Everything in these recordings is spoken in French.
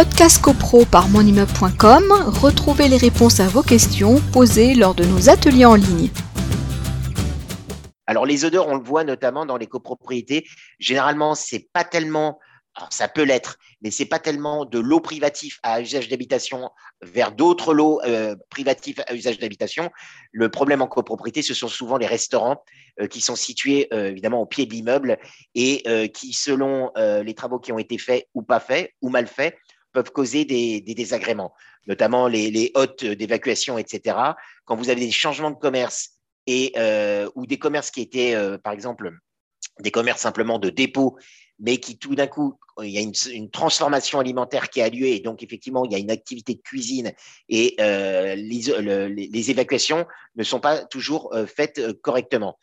podcast copro par monimmeuble.com, retrouvez les réponses à vos questions posées lors de nos ateliers en ligne. Alors les odeurs, on le voit notamment dans les copropriétés. Généralement, c'est pas tellement ça peut l'être, mais c'est pas tellement de l'eau privatif à usage d'habitation vers d'autres lots euh, privatifs à usage d'habitation. Le problème en copropriété, ce sont souvent les restaurants euh, qui sont situés euh, évidemment au pied de l'immeuble et qui, selon les travaux qui ont été faits ou pas faits ou mal faits, peuvent causer des, désagréments, notamment les, les hôtes d'évacuation, etc. Quand vous avez des changements de commerce et ou des commerces qui étaient, par exemple, des commerces simplement de dépôt mais qui tout d'un coup, il y a une, transformation alimentaire qui a lieu et donc effectivement, il y a une activité de cuisine et euh, les, évacuations ne sont pas toujours euh, faites euh, correctement.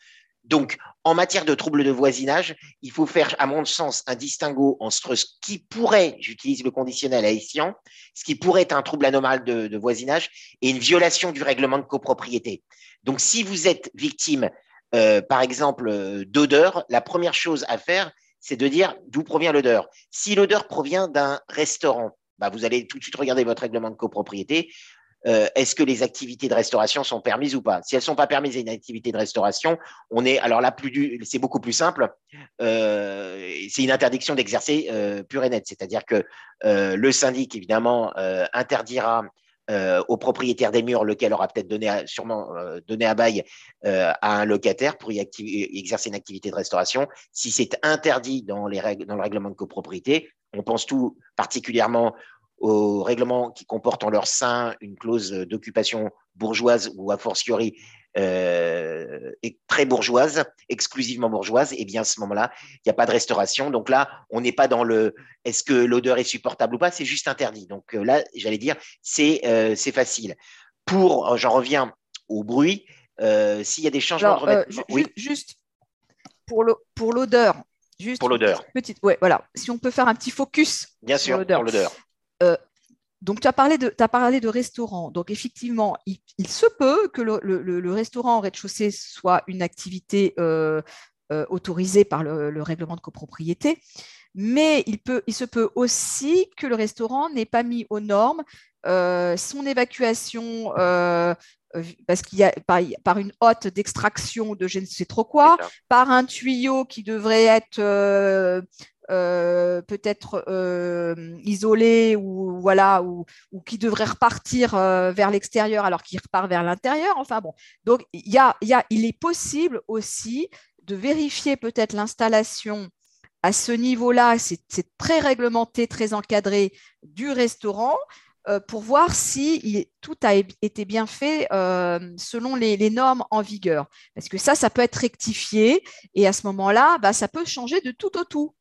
Donc, en matière de troubles de voisinage, il faut faire, à mon sens, un distinguo entre ce qui pourrait, j'utilise le conditionnel haïtien, ce qui pourrait être un trouble anormal de, voisinage et une violation du règlement de copropriété. Donc, si vous êtes victime, euh, par exemple, d'odeur, la première chose à faire, c'est de dire d'où provient l'odeur. Si l'odeur provient d'un restaurant, bah, vous allez tout de suite regarder votre règlement de copropriété. Euh, est-ce que les activités de restauration sont permises ou pas? Si elles ne sont pas permises à une activité de restauration, on est alors là plus c'est beaucoup plus simple. Euh, c'est une interdiction d'exercer euh, pure et nette, c'est-à-dire que le syndic évidemment interdira au propriétaire des murs, lequel aura peut-être donné euh, donné à bail à un locataire pour y, exercer une activité de restauration. Si c'est interdit dans, les règles, dans le règlement de copropriété, on pense tout particulièrement aux règlements qui comportent en leur sein une clause d'occupation bourgeoise ou a fortiori euh, très bourgeoise, exclusivement bourgeoise, et bien à ce moment-là, il n'y a pas de restauration. Donc là, on n'est pas dans le est-ce que l'odeur est supportable ou pas, c'est juste interdit. Donc euh, là, j'allais dire, c'est euh, facile. Pour, j'en reviens au bruit, s'il y a des changements oui. Juste pour l'odeur, juste pour l'odeur. Petite, ouais, voilà. Si on peut faire un petit focus. Bien sûr, pour l'odeur donc, tu as parlé de, as parlé de restaurant. Donc, effectivement, il, se peut que le, restaurant au rez-de-chaussée soit une activité euh, euh, autorisée par le, règlement de copropriété, mais il, peut, il se peut aussi que le restaurant n'ait pas mis aux normes euh, son évacuation parce qu'il y a par, une hotte d'extraction de je ne sais trop quoi, par un tuyau qui devrait être euh, peut-être euh, isolé ou voilà ou, qui devrait repartir euh, vers l'extérieur alors qu'il repart vers l'intérieur. Enfin bon, donc il y a, y a, il est possible aussi de vérifier peut-être l'installation à ce niveau-là, c'est très réglementé, très encadré du restaurant pour voir si tout a été bien fait selon les, normes en vigueur. Parce que ça, ça peut être rectifié et à ce moment-là, bah, ça peut changer de tout au tout.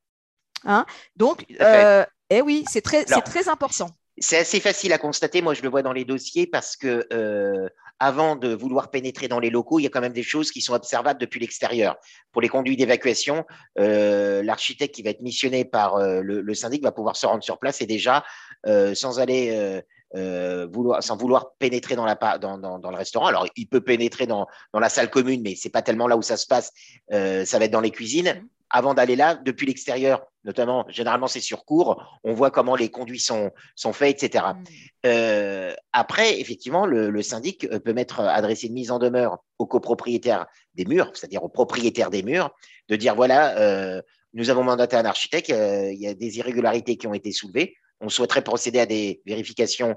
Hein. Donc, euh, eh oui, c'est très, très important. C'est assez facile à constater, moi je le vois dans les dossiers, parce que euh, avant de vouloir pénétrer dans les locaux, il y a quand même des choses qui sont observables depuis l'extérieur. Pour les conduits d'évacuation, euh, l'architecte qui va être missionné par le, syndic va pouvoir se rendre sur place et déjà, sans aller vouloir, sans vouloir pénétrer dans, la, dans, dans, le restaurant. Alors, il peut pénétrer dans, dans la salle commune, mais c'est pas tellement là où ça se passe. ça va être dans les cuisines. Avant d'aller là, depuis l'extérieur, notamment, généralement c'est sur cours, on voit comment les conduits sont, sont faits, etc. Mm. Euh, après, effectivement, le, syndic euh, peut mettre euh, adresser une mise en demeure aux copropriétaires des murs, c'est-à-dire aux propriétaires des murs, de dire voilà, nous avons mandaté un architecte, il y a des irrégularités qui ont été soulevées. On souhaiterait procéder à des vérifications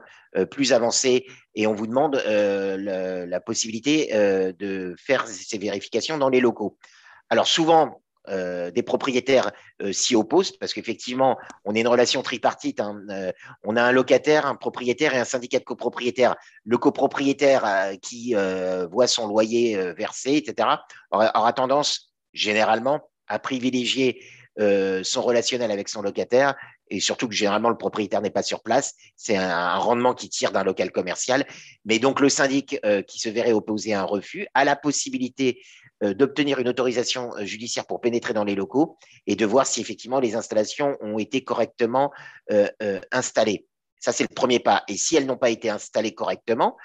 plus avancées et on vous demande la, possibilité de faire ces vérifications dans les locaux. Alors souvent, euh, des propriétaires euh, s'y opposent parce qu'effectivement, on est une relation tripartite. Hein, euh, on a un locataire, un propriétaire et un syndicat de copropriétaires. Le copropriétaire qui voit son loyer versé, etc., aura, tendance généralement à privilégier son relationnel avec son locataire et surtout que généralement le propriétaire n'est pas sur place. C'est un, rendement qui tire d'un local commercial. Mais donc le syndic qui se verrait opposer un refus a la possibilité euh, d'obtenir une autorisation euh, judiciaire pour pénétrer dans les locaux et de voir si effectivement les installations ont été correctement euh, installées. Ça, c'est le premier pas. Et si elles n'ont pas été installées correctement,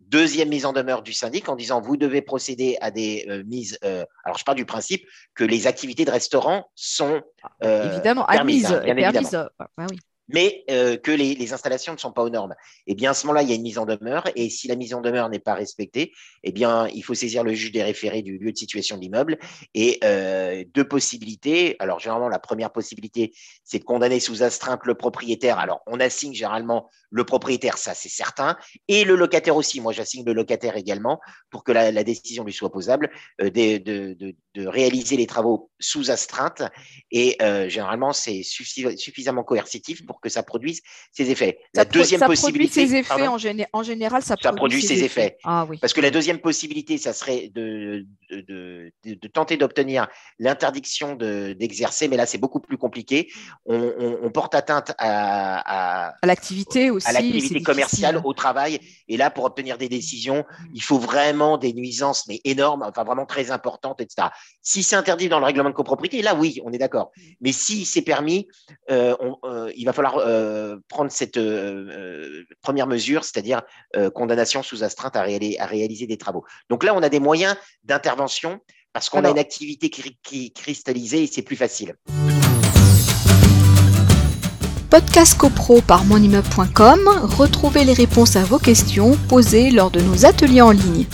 deuxième mise en demeure du syndic en disant vous devez procéder à des mises. alors, je parle du principe que les activités de restaurant sont évidemment admises, hein, bien évidemment. Ah, oui. Mais euh, que les, installations ne sont pas aux normes. Eh bien, à ce moment-là, il y a une mise en demeure, et si la mise en demeure n'est pas respectée, eh bien, il faut saisir le juge des référés du lieu de situation de l'immeuble. Et euh, deux possibilités. Alors, généralement, la première possibilité, c'est de condamner sous astreinte le propriétaire. Alors, on assigne généralement le propriétaire, ça c'est certain, et le locataire aussi. Moi, j'assigne le locataire également pour que la, décision lui soit opposable euh, de, réaliser les travaux sous astreinte. Et généralement, c'est suffisamment coercitif pour que ça produise ses effets. La deuxième possibilité. Ses effets en, en, général, ça, produit, ses, effets. Ah, oui. Parce que la deuxième possibilité, ça serait de, de, de, tenter d'obtenir l'interdiction d'exercer, mais là, c'est beaucoup plus compliqué. On, porte atteinte à, à, l'activité aussi. À l'activité commerciale, au travail. Et là, pour obtenir des décisions, mm. il faut vraiment des nuisances, mais énormes, enfin vraiment très importantes, etc. Si c'est interdit dans le règlement de copropriété, là, oui, on est d'accord. Mm. Mais si c'est permis, euh, euh, il va falloir euh, prendre cette première mesure, c'est-à-dire condamnation sous astreinte à, réaliser des travaux. Donc là, on a des moyens d'intervention parce qu'on a une activité qui, cristallisée et c'est plus facile. Podcast CoPro par monimmeuble.com, retrouvez les réponses à vos questions posées lors de nos ateliers en ligne.